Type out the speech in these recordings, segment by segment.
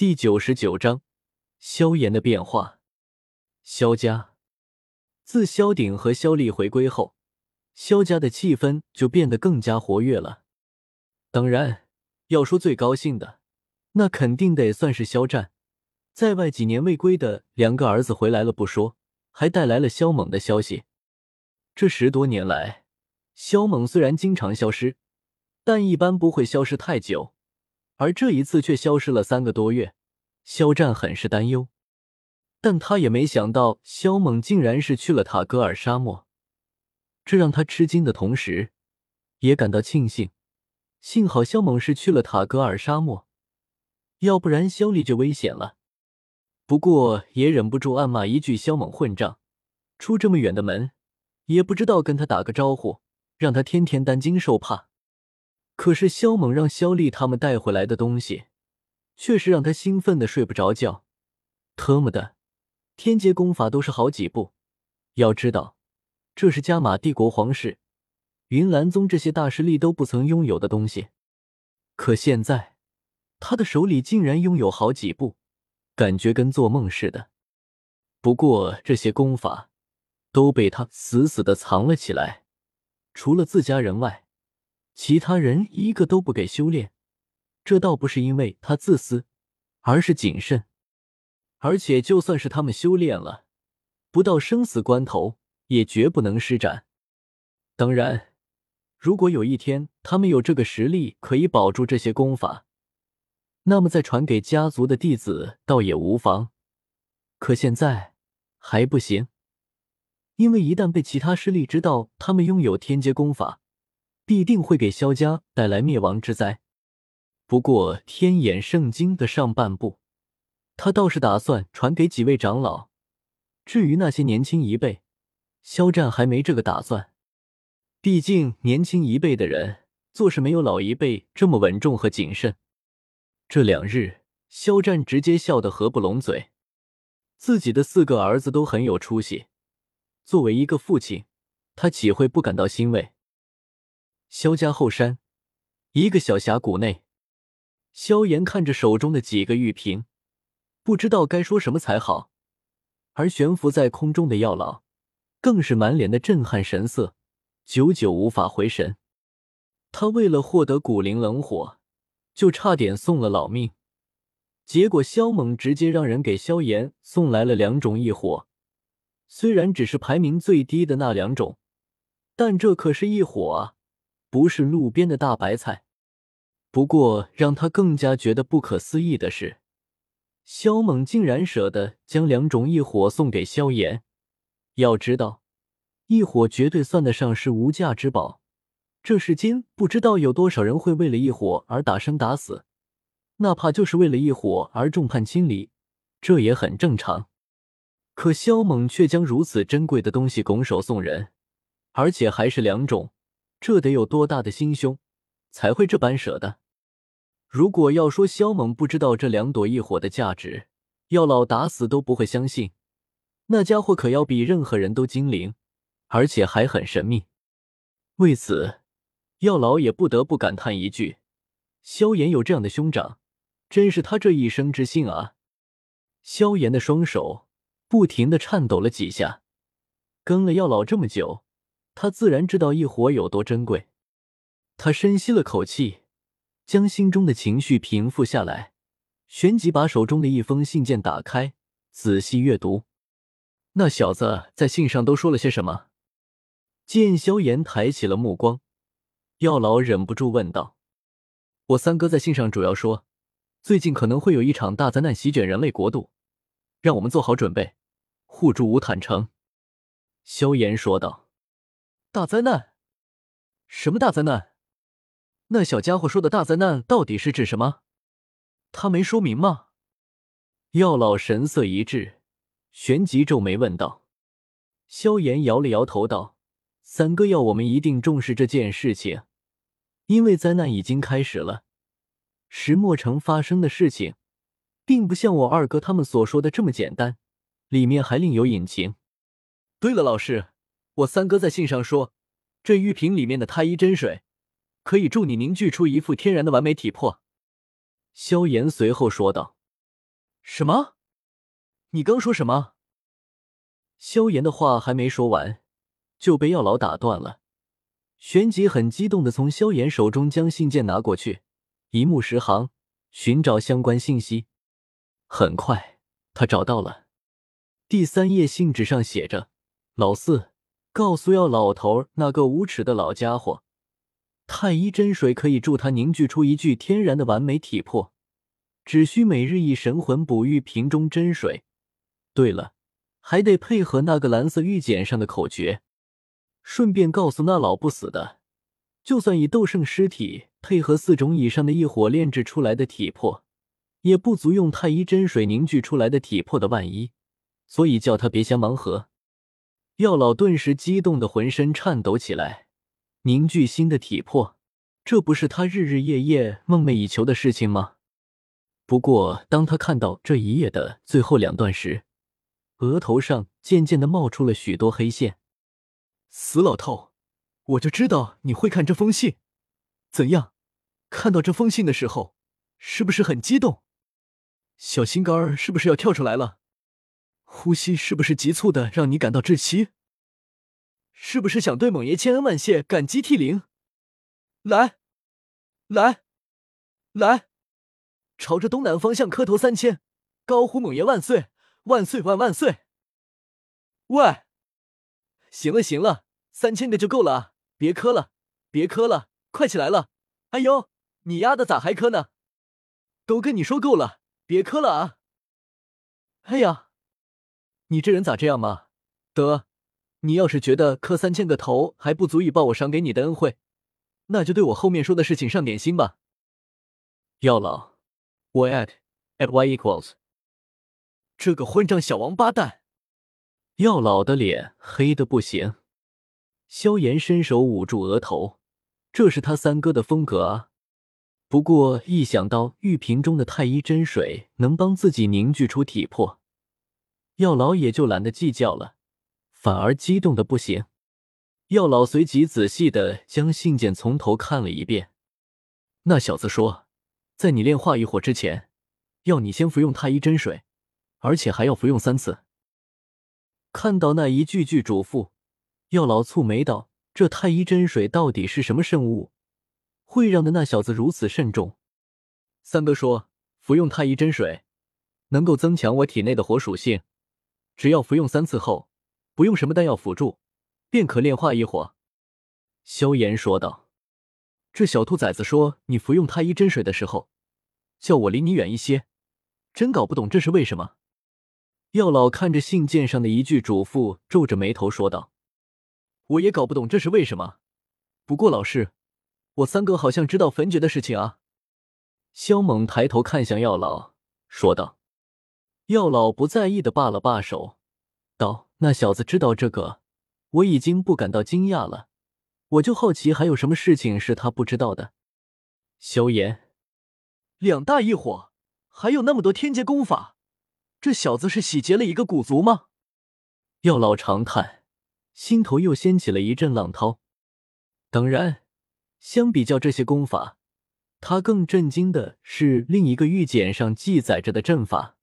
第九十九章，萧炎的变化。萧家自萧鼎和萧丽回归后，萧家的气氛就变得更加活跃了。当然，要说最高兴的，那肯定得算是萧战，在外几年未归的两个儿子回来了不说，还带来了萧猛的消息。这十多年来，萧猛虽然经常消失，但一般不会消失太久。而这一次却消失了三个多月，肖战很是担忧，但他也没想到肖猛竟然是去了塔格尔沙漠，这让他吃惊的同时，也感到庆幸。幸好肖猛是去了塔格尔沙漠，要不然肖丽就危险了。不过也忍不住暗骂一句：“肖猛混账，出这么远的门，也不知道跟他打个招呼，让他天天担惊受怕。”可是萧猛让萧丽他们带回来的东西，却是让他兴奋的睡不着觉。特么的，天阶功法都是好几部，要知道，这是加玛帝国皇室、云岚宗这些大势力都不曾拥有的东西。可现在，他的手里竟然拥有好几部，感觉跟做梦似的。不过这些功法都被他死死的藏了起来，除了自家人外。其他人一个都不给修炼，这倒不是因为他自私，而是谨慎。而且就算是他们修炼了，不到生死关头，也绝不能施展。当然，如果有一天他们有这个实力可以保住这些功法，那么再传给家族的弟子倒也无妨。可现在还不行，因为一旦被其他势力知道他们拥有天阶功法，必定会给萧家带来灭亡之灾。不过《天眼圣经》的上半部，他倒是打算传给几位长老。至于那些年轻一辈，萧战还没这个打算。毕竟年轻一辈的人做事没有老一辈这么稳重和谨慎。这两日，萧战直接笑得合不拢嘴。自己的四个儿子都很有出息，作为一个父亲，他岂会不感到欣慰？萧家后山，一个小峡谷内，萧炎看着手中的几个玉瓶，不知道该说什么才好。而悬浮在空中的药老，更是满脸的震撼神色，久久无法回神。他为了获得古灵冷火，就差点送了老命。结果萧猛直接让人给萧炎送来了两种异火，虽然只是排名最低的那两种，但这可是异火啊！不是路边的大白菜。不过让他更加觉得不可思议的是，萧猛竟然舍得将两种异火送给萧炎。要知道，异火绝对算得上是无价之宝。这世间不知道有多少人会为了一火而打生打死，哪怕就是为了一火而众叛亲离，这也很正常。可萧猛却将如此珍贵的东西拱手送人，而且还是两种。这得有多大的心胸，才会这般舍得？如果要说萧猛不知道这两朵异火的价值，药老打死都不会相信。那家伙可要比任何人都精灵，而且还很神秘。为此，药老也不得不感叹一句：“萧炎有这样的兄长，真是他这一生之幸啊！”萧炎的双手不停的颤抖了几下，跟了药老这么久。他自然知道异火有多珍贵，他深吸了口气，将心中的情绪平复下来，旋即把手中的一封信件打开，仔细阅读。那小子在信上都说了些什么？见萧炎抬起了目光，药老忍不住问道：“我三哥在信上主要说，最近可能会有一场大灾难席卷人类国度，让我们做好准备，护住无坦城。”萧炎说道。大灾难？什么大灾难？那小家伙说的大灾难到底是指什么？他没说明吗？药老神色一滞，旋即皱眉问道。萧炎摇了摇头道：“三哥要我们一定重视这件事情，因为灾难已经开始了。石墨城发生的事情，并不像我二哥他们所说的这么简单，里面还另有隐情。”对了，老师。我三哥在信上说，这玉瓶里面的太医真水，可以助你凝聚出一副天然的完美体魄。萧炎随后说道。什么？你刚说什么？萧炎的话还没说完，就被药老打断了。旋即很激动的从萧炎手中将信件拿过去，一目十行，寻找相关信息。很快，他找到了。第三页信纸上写着：“老四，告诉药老头那个无耻的老家伙，太医真水可以助他凝聚出一具天然的完美体魄，只需每日以神魂哺育瓶中真水。对了。”还得配合那个蓝色玉简上的口诀，顺便告诉那老不死的，就算以斗圣尸体配合四种以上的异火炼制出来的体魄，也不足用太医真水凝聚出来的体魄的万一，所以叫他别瞎盲盒。药老顿时激动的浑身颤抖起来，凝聚新的体魄，这不是他日日夜夜梦寐以求的事情吗？不过，当他看到这一页的最后两段时，额头上渐渐的冒出了许多黑线，死老头，我就知道你会看这封信。怎样？看到这封信的时候，是不是很激动？小心肝儿是不是要跳出来了？呼吸是不是急促的让你感到窒息？是不是想对猛爷千恩万谢，感激涕零？来，来，来，朝着东南方向磕头三千，高呼猛爷万岁！万岁万万岁！喂，行了行了，三千个就够了啊！别磕了，别磕了，快起来了！哎呦，你丫的咋还磕呢？都跟你说够了，别磕了啊！哎呀，你这人咋这样嘛？得，你要是觉得磕三千个头还不足以报我赏给你的恩惠，那就对我后面说的事情上点心吧。药老，我 at at y equals。这个混账小王八蛋！药老的脸黑的不行。萧炎伸手捂住额头，这是他三哥的风格啊。不过一想到玉瓶中的太医真水能帮自己凝聚出体魄，药老也就懒得计较了，反而激动的不行。药老随即仔细的将信件从头看了一遍。那小子说，在你炼化一火之前，要你先服用太医真水。而且还要服用三次。看到那一句句嘱咐，药老蹙眉道：“这太医真水到底是什么圣物，会让的那小子如此慎重？”三哥说：“服用太医真水，能够增强我体内的火属性。只要服用三次后，不用什么丹药辅助，便可炼化一火。”萧炎说道：“这小兔崽子说你服用太医真水的时候，叫我离你远一些，真搞不懂这是为什么。”药老看着信件上的一句嘱咐，皱着眉头说道：“我也搞不懂这是为什么。不过老师，我三哥好像知道焚诀的事情啊。”萧猛抬头看向药老，说道：“药老不在意的罢了罢手，道：那小子知道这个，我已经不感到惊讶了。我就好奇还有什么事情是他不知道的。”萧炎，两大一火，还有那么多天阶功法。这小子是洗劫了一个古族吗？药老长叹，心头又掀起了一阵浪涛。当然，相比较这些功法，他更震惊的是另一个玉简上记载着的阵法。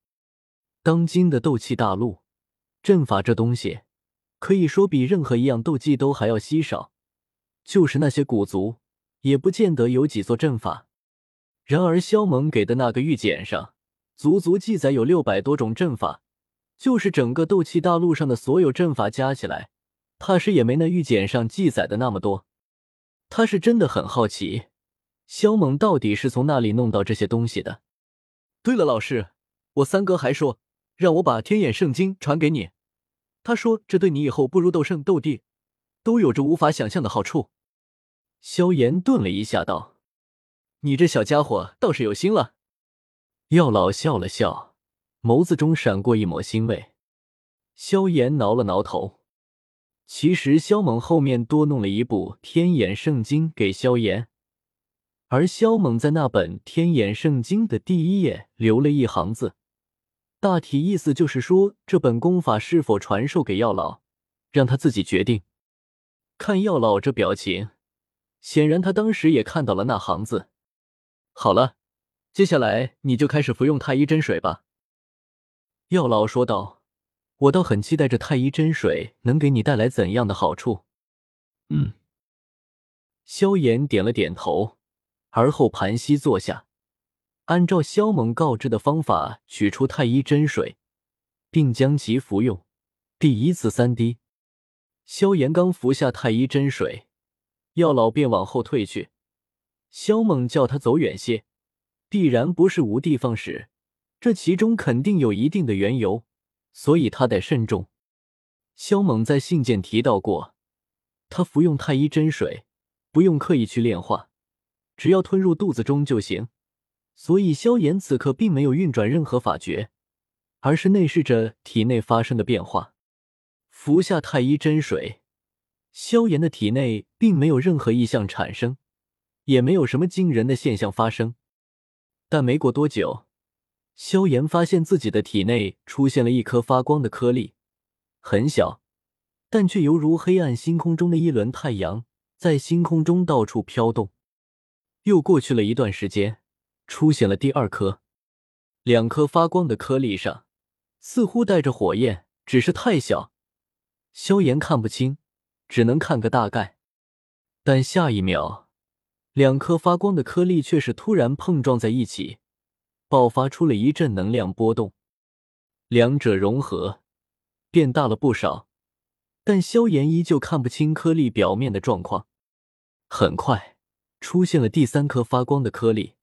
当今的斗气大陆，阵法这东西可以说比任何一样斗技都还要稀少。就是那些古族，也不见得有几座阵法。然而，萧猛给的那个玉简上。足足记载有六百多种阵法，就是整个斗气大陆上的所有阵法加起来，怕是也没那玉简上记载的那么多。他是真的很好奇，萧猛到底是从那里弄到这些东西的。对了，老师，我三哥还说让我把天眼圣经传给你，他说这对你以后步入斗圣、斗帝都有着无法想象的好处。萧炎顿了一下，道：“你这小家伙倒是有心了。”药老笑了笑，眸子中闪过一抹欣慰。萧炎挠了挠头，其实萧猛后面多弄了一部《天眼圣经》给萧炎，而萧猛在那本《天眼圣经》的第一页留了一行字，大体意思就是说这本功法是否传授给药老，让他自己决定。看药老这表情，显然他当时也看到了那行字。好了。接下来你就开始服用太医真水吧。药老说道：“我倒很期待这太医真水能给你带来怎样的好处。”嗯。萧炎点了点头，而后盘膝坐下，按照萧猛告知的方法取出太医真水，并将其服用。第一次三滴，萧炎刚服下太医真水，药老便往后退去。萧猛叫他走远些，必然不是无的放矢，这其中肯定有一定的缘由，所以他得慎重。萧猛在信件提到过，他服用太医真水。不用刻意去炼化，只要吞入肚子中就行。所以萧炎此刻并没有运转任何法诀，而是内视着体内发生的变化。服下太医真水，萧炎的体内并没有任何异象产生，也没有什么惊人的现象发生。但没过多久，萧炎发现自己的体内出现了一颗发光的颗粒，很小，但却犹如黑暗星空中的一轮太阳。在星空中到处飘动，又过去了一段时间，出现了第二颗、两颗发光的颗粒上，似乎带着火焰，只是太小，萧炎看不清，只能看个大概。但下一秒，两颗发光的颗粒却是突然碰撞在一起，爆发出了一阵能量波动，两者融合，变大了不少。但萧炎依旧看不清颗粒表面的状况。很快，出现了第三颗发光的颗粒，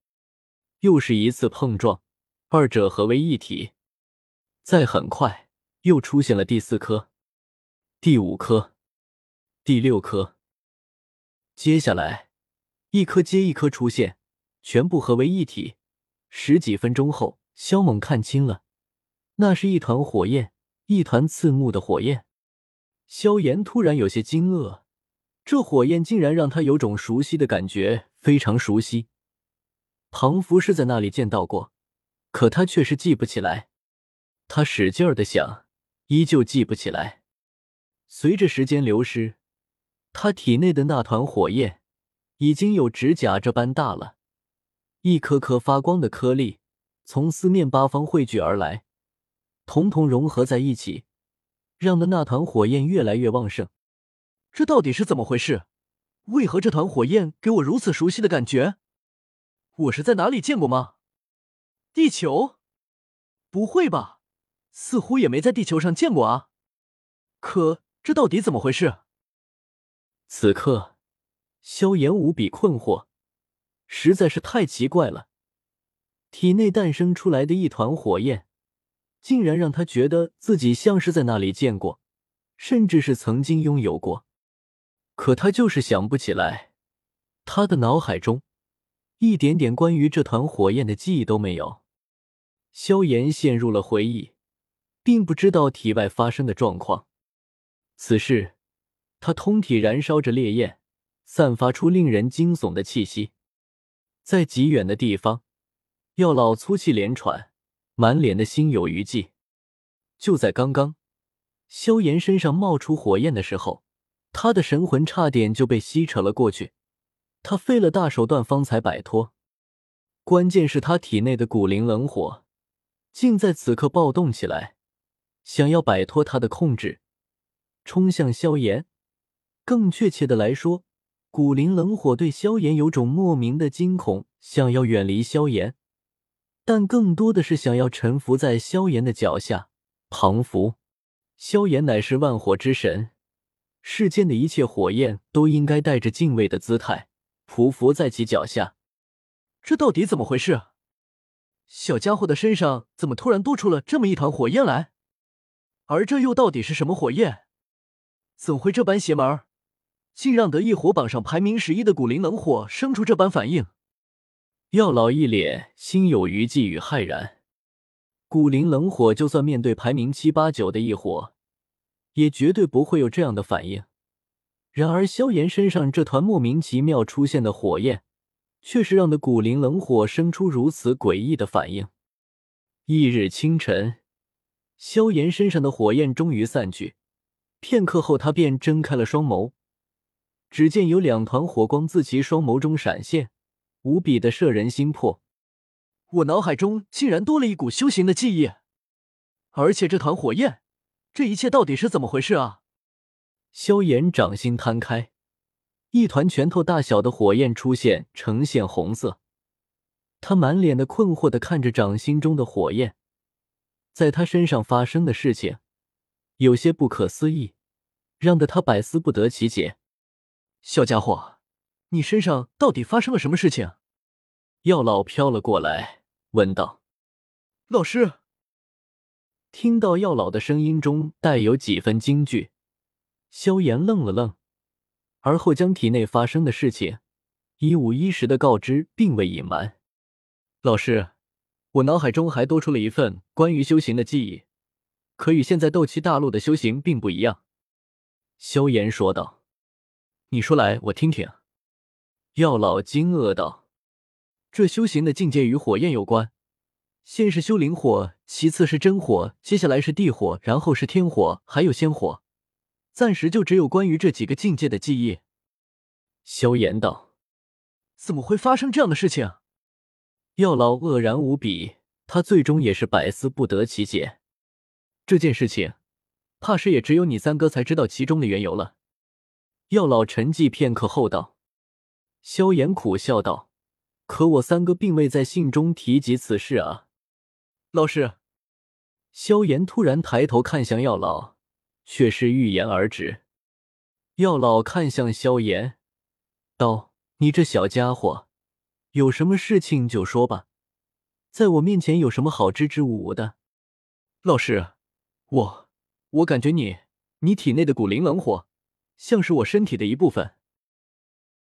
又是一次碰撞，二者合为一体。再很快，又出现了第四颗、第五颗、第六颗。接下来，一颗接一颗出现，全部合为一体。十几分钟后，萧猛看清了，那是一团火焰，一团刺目的火焰。萧炎突然有些惊愕，这火焰竟然让他有种熟悉的感觉，非常熟悉。庞福是在那里见到过，可他却是记不起来。他使劲儿的想，依旧记不起来。随着时间流失，他体内的那团火焰已经有指甲这般大了，一颗颗发光的颗粒从四面八方汇聚而来，统统融合在一起。让的那团火焰越来越旺盛，这到底是怎么回事？为何这团火焰给我如此熟悉的感觉？我是在哪里见过吗？地球？不会吧，似乎也没在地球上见过啊。可这到底怎么回事？此刻，萧炎无比困惑，实在是太奇怪了。体内诞生出来的一团火焰。竟然让他觉得自己像是在那里见过，甚至是曾经拥有过，可他就是想不起来。他的脑海中一点点关于这团火焰的记忆都没有。萧炎陷入了回忆，并不知道体外发生的状况。此时，他通体燃烧着烈焰，散发出令人惊悚的气息。在极远的地方，药老粗气连喘。满脸的心有余悸。就在刚刚，萧炎身上冒出火焰的时候，他的神魂差点就被吸扯了过去，他费了大手段方才摆脱。关键是，他体内的古灵冷火竟在此刻暴动起来，想要摆脱他的控制，冲向萧炎。更确切的来说，古灵冷火对萧炎有种莫名的惊恐，想要远离萧炎。但更多的是想要臣服在萧炎的脚下。庞福，萧炎乃是万火之神，世间的一切火焰都应该带着敬畏的姿态匍匐在其脚下。这到底怎么回事？小家伙的身上怎么突然多出了这么一团火焰来？而这又到底是什么火焰？怎会这般邪门，竟让得意火榜上排名十一的古灵冷火生出这般反应？药老一脸心有余悸与骇然，古灵冷火就算面对排名七八九的异火，也绝对不会有这样的反应。然而萧炎身上这团莫名其妙出现的火焰，却是让的古灵冷火生出如此诡异的反应。翌日清晨，萧炎身上的火焰终于散去，片刻后，他便睁开了双眸，只见有两团火光自其双眸中闪现。无比的摄人心魄，我脑海中竟然多了一股修行的记忆，而且这团火焰，这一切到底是怎么回事啊？萧炎掌心摊开，一团拳头大小的火焰出现，呈现红色。他满脸的困惑的看着掌心中的火焰，在他身上发生的事情，有些不可思议，让得他百思不得其解。小家伙，你身上到底发生了什么事情？药老飘了过来，问道：“老师。”听到药老的声音中带有几分惊惧，萧炎愣了愣，而后将体内发生的事情一五一十的告知，并未隐瞒。老师，我脑海中还多出了一份关于修行的记忆，可与现在斗气大陆的修行并不一样。”萧炎说道。“你说来，我听听。”药老惊愕道。“这修行的境界与火焰有关，先是修灵火，其次是真火，接下来是地火，然后是天火，还有仙火。暂时就只有关于这几个境界的记忆。”萧炎道。“怎么会发生这样的事情？”药老愕然无比，他最终也是百思不得其解。这件事情，怕是也只有你三哥才知道其中的缘由了。药老沉寂片刻后道。萧炎苦笑道：“可我三哥并未在信中提及此事啊。”老师，萧炎突然抬头看向药老，却是欲言而止。药老看向萧炎，道：“你这小家伙。”有什么事情就说吧，在我面前有什么好支支吾吾的？老师，我我感觉你你体内的古灵冷火，像是我身体的一部分。